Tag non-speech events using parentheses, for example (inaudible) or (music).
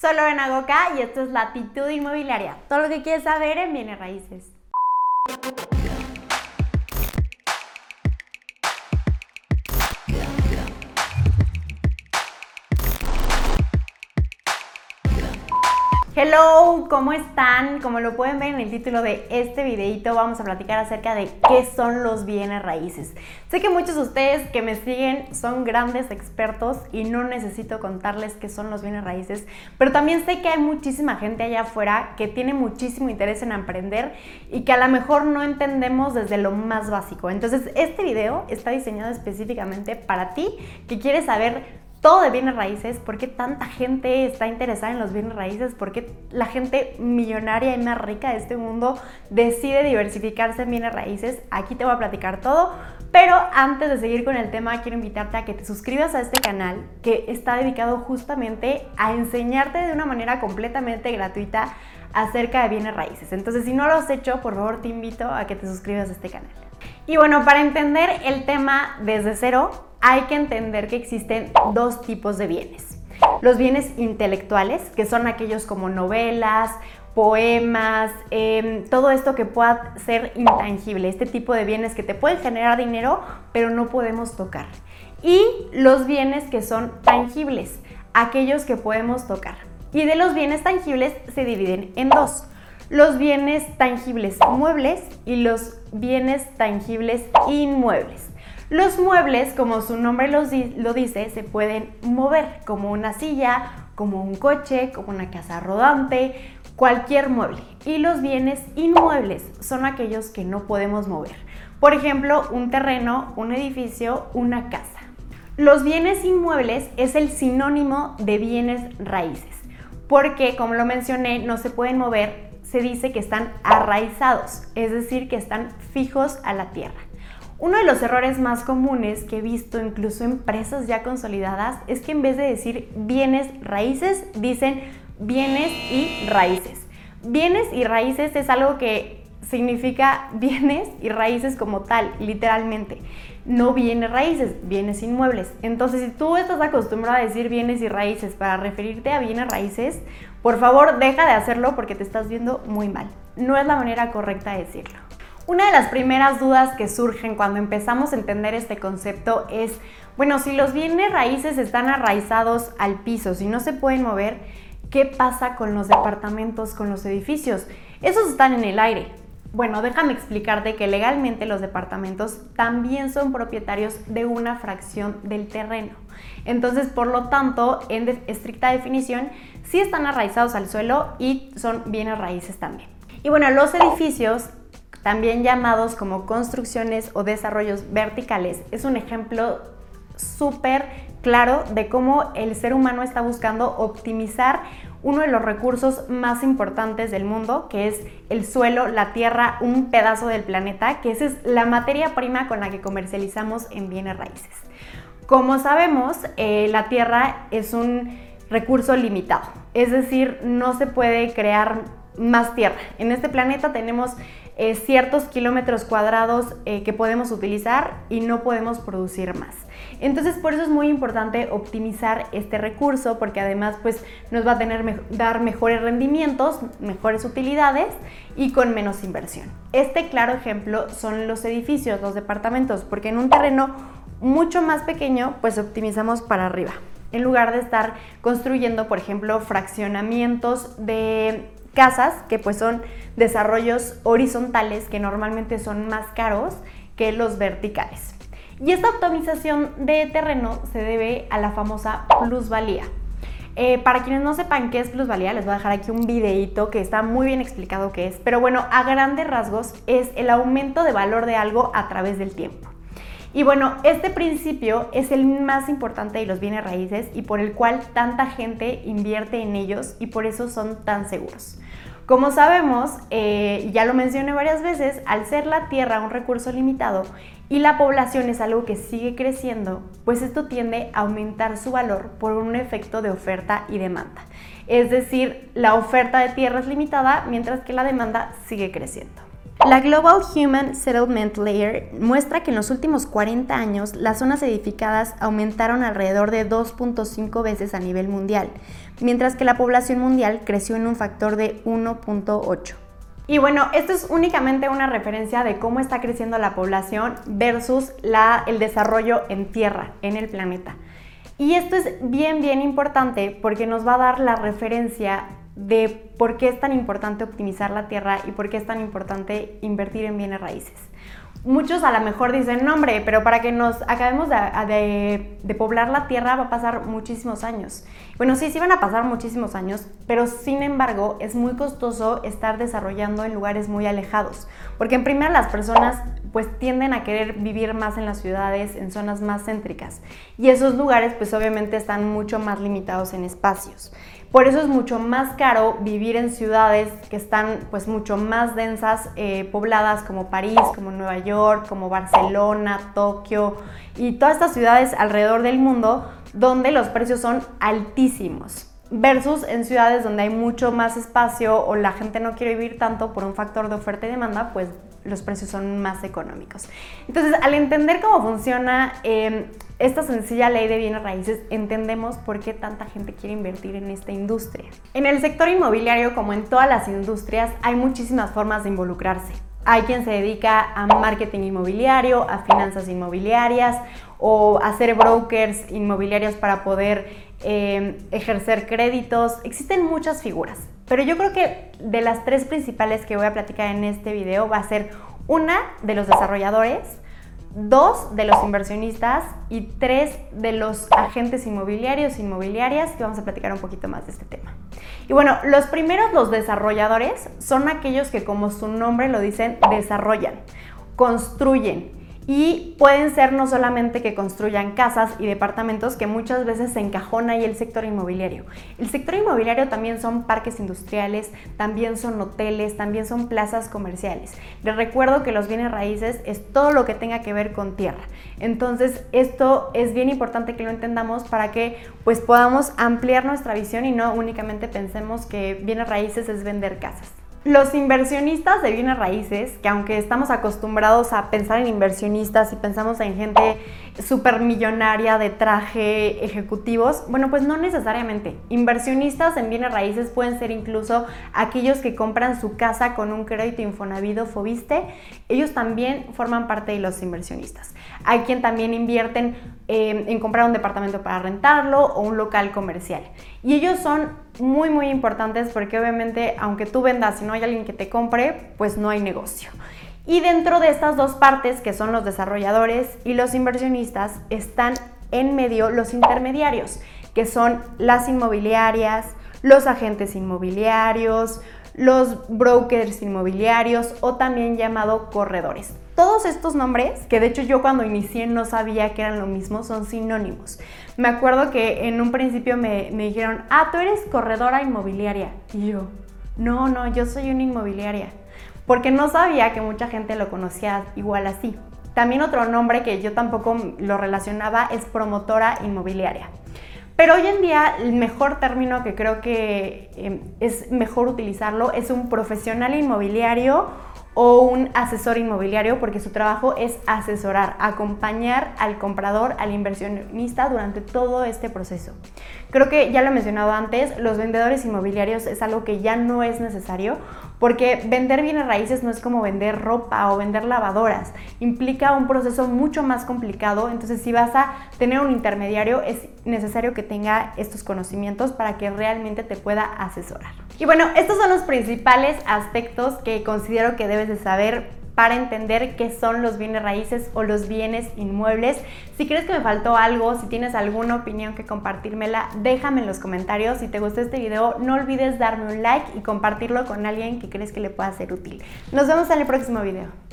Soy Lorena Goca y esto es Latitud Inmobiliaria. Todo lo que quieres saber en Bienes Raíces. Hello, ¿cómo están? Como lo pueden ver en el título de este videito, vamos a platicar acerca de qué son los bienes raíces. Sé que muchos de ustedes que me siguen son grandes expertos y no necesito contarles qué son los bienes raíces, pero también sé que hay muchísima gente allá afuera que tiene muchísimo interés en aprender y que a lo mejor no entendemos desde lo más básico. Entonces, este video está diseñado específicamente para ti que quieres saber todo de bienes raíces, por qué tanta gente está interesada en los bienes raíces, por qué la gente millonaria y más rica de este mundo decide diversificarse en bienes raíces. Aquí te voy a platicar todo, pero antes de seguir con el tema, quiero invitarte a que te suscribas a este canal que está dedicado justamente a enseñarte de una manera completamente gratuita acerca de bienes raíces. Entonces, si no lo has hecho, por favor te invito a que te suscribas a este canal. Y bueno, para entender el tema desde cero, hay que entender que existen dos tipos de bienes. Los bienes intelectuales, que son aquellos como novelas, poemas, em, todo esto que pueda ser intangible, este tipo de bienes que te pueden generar dinero, pero no podemos tocar. Y los bienes que son tangibles, aquellos que podemos tocar. Y de los bienes tangibles se dividen en dos. Los bienes tangibles muebles y los bienes tangibles inmuebles. Los muebles, como su nombre lo dice, se pueden mover, como una silla, como un coche, como una casa rodante, cualquier mueble. Y los bienes inmuebles son aquellos que no podemos mover. Por ejemplo, un terreno, un edificio, una casa. Los bienes inmuebles es el sinónimo de bienes raíces, porque como lo mencioné, no se pueden mover, se dice que están arraizados, es decir, que están fijos a la tierra. Uno de los errores más comunes que he visto incluso en empresas ya consolidadas es que en vez de decir bienes raíces, dicen bienes y raíces. Bienes y raíces es algo que significa (laughs) bienes y raíces como tal, literalmente. No bienes raíces, bienes inmuebles. Entonces, si tú estás acostumbrado a decir bienes y raíces para referirte a bienes raíces, por favor deja de hacerlo porque te estás viendo muy mal. No es la manera correcta de decirlo. Una de las primeras dudas que surgen cuando empezamos a entender este concepto es, bueno, si los bienes raíces están arraizados al piso, si no se pueden mover, ¿qué pasa con los departamentos, con los edificios? Esos están en el aire. Bueno, déjame explicarte que legalmente los departamentos también son propietarios de una fracción del terreno. Entonces, por lo tanto, en estricta definición, sí están arraizados al suelo y son bienes raíces también. Y bueno, los edificios también llamados como construcciones o desarrollos verticales, es un ejemplo súper claro de cómo el ser humano está buscando optimizar uno de los recursos más importantes del mundo, que es el suelo, la tierra, un pedazo del planeta, que esa es la materia prima con la que comercializamos en bienes raíces. Como sabemos, eh, la tierra es un recurso limitado, es decir, no se puede crear más tierra. En este planeta tenemos eh, ciertos kilómetros cuadrados eh, que podemos utilizar y no podemos producir más. Entonces por eso es muy importante optimizar este recurso porque además pues nos va a tener dar mejores rendimientos, mejores utilidades y con menos inversión. Este claro ejemplo son los edificios, los departamentos, porque en un terreno mucho más pequeño pues optimizamos para arriba. En lugar de estar construyendo, por ejemplo, fraccionamientos de casas, que pues son desarrollos horizontales que normalmente son más caros que los verticales. Y esta optimización de terreno se debe a la famosa plusvalía. Eh, para quienes no sepan qué es plusvalía, les voy a dejar aquí un videito que está muy bien explicado qué es. Pero bueno, a grandes rasgos es el aumento de valor de algo a través del tiempo. Y bueno, este principio es el más importante de los bienes raíces y por el cual tanta gente invierte en ellos y por eso son tan seguros. Como sabemos, eh, ya lo mencioné varias veces, al ser la tierra un recurso limitado y la población es algo que sigue creciendo, pues esto tiende a aumentar su valor por un efecto de oferta y demanda. Es decir, la oferta de tierra es limitada mientras que la demanda sigue creciendo. La Global Human Settlement Layer muestra que en los últimos 40 años las zonas edificadas aumentaron alrededor de 2.5 veces a nivel mundial, mientras que la población mundial creció en un factor de 1.8. Y bueno, esto es únicamente una referencia de cómo está creciendo la población versus el desarrollo en tierra, en el planeta. Y esto es bien, bien importante porque nos va a dar la referencia de por qué es tan importante optimizar la tierra y por qué es tan importante invertir en bienes raíces muchos a lo mejor dicen, no hombre, pero para que nos acabemos de, poblar la tierra va a pasar muchísimos años. Bueno, sí, sí van a pasar muchísimos años, pero sin embargo es muy costoso estar desarrollando en lugares muy alejados, porque en primera las personas pues tienden a querer vivir más en las ciudades, en zonas más céntricas, y esos lugares pues obviamente están mucho más limitados en espacios. Por eso es mucho más caro vivir en ciudades que están pues mucho más densas, eh, pobladas como París, como Nueva York, como Barcelona, Tokio y todas estas ciudades alrededor del mundo donde los precios son altísimos versus en ciudades donde hay mucho más espacio o la gente no quiere vivir tanto por un factor de oferta y demanda, pues los precios son más económicos. Entonces, al entender cómo funciona em, esta sencilla ley de bienes raíces, entendemos por qué tanta gente quiere invertir en esta industria. En el sector inmobiliario, como en todas las industrias, hay muchísimas formas de involucrarse. Hay quien se dedica a marketing inmobiliario, a finanzas inmobiliarias o a ser brokers inmobiliarios para poder em, ejercer créditos. Existen muchas figuras. Pero yo creo que de las tres principales que voy a platicar en este video va a ser una de los desarrolladores, dos de los inversionistas y tres de los agentes inmobiliarios, inmobiliarias, que vamos a platicar un poquito más de este tema. Y bueno, los primeros, los desarrolladores, son aquellos que como su nombre lo dicen, desarrollan, construyen, y pueden ser no solamente que construyan casas y departamentos, que muchas veces se encajona ahí el sector inmobiliario. El sector inmobiliario también son parques industriales, también son hoteles, también son plazas comerciales. Les recuerdo que los bienes raíces es todo lo que tenga que ver con tierra. Entonces, esto es bien importante que lo entendamos para que pues podamos ampliar nuestra visión y no únicamente pensemos que bienes raíces es vender casas. Los inversionistas de bienes raíces, que aunque estamos acostumbrados a pensar en inversionistas y pensamos en gente supermillonaria de traje ejecutivos, bueno, pues no necesariamente. Inversionistas en bienes raíces pueden ser incluso aquellos que compran su casa con un crédito Infonavit o Fobiste. Ellos también forman parte de los inversionistas. Hay quien también invierten eh, en comprar un departamento para rentarlo o un local comercial. Y ellos son muy, muy importantes porque obviamente aunque tú vendas y no hay alguien que te compre, pues no hay negocio. Y dentro de estas dos partes, que son los desarrolladores y los inversionistas, están en medio los intermediarios, que son las inmobiliarias, los agentes inmobiliarios, los brokers inmobiliarios o también llamado corredores. Todos estos nombres, que de hecho yo cuando inicié no sabía que eran lo mismo, son sinónimos. Me acuerdo que en un principio me, me dijeron, ah, tú eres corredora inmobiliaria. Y yo, no, no, yo soy una inmobiliaria. Porque no sabía que mucha gente lo conocía igual así. También otro nombre que yo tampoco lo relacionaba es promotora inmobiliaria. Pero hoy en día el mejor término que creo que em, es mejor utilizarlo es un profesional inmobiliario o un asesor inmobiliario porque su trabajo es asesorar, acompañar al comprador, al inversionista durante todo este proceso. Creo que ya lo he mencionado antes, los vendedores inmobiliarios es algo que ya no es necesario porque vender bienes raíces no es como vender ropa o vender lavadoras, implica un proceso mucho más complicado, entonces si vas a tener un intermediario es necesario que tenga estos conocimientos para que realmente te pueda asesorar. Y bueno, estos son los principales aspectos que considero que debes de saber para entender qué son los bienes raíces o los bienes inmuebles. Si crees que me faltó algo, si tienes alguna opinión que compartírmela, déjame en los comentarios. Si te gustó este video, no olvides darme un like y compartirlo con alguien que crees que le pueda ser útil. Nos vemos en el próximo video.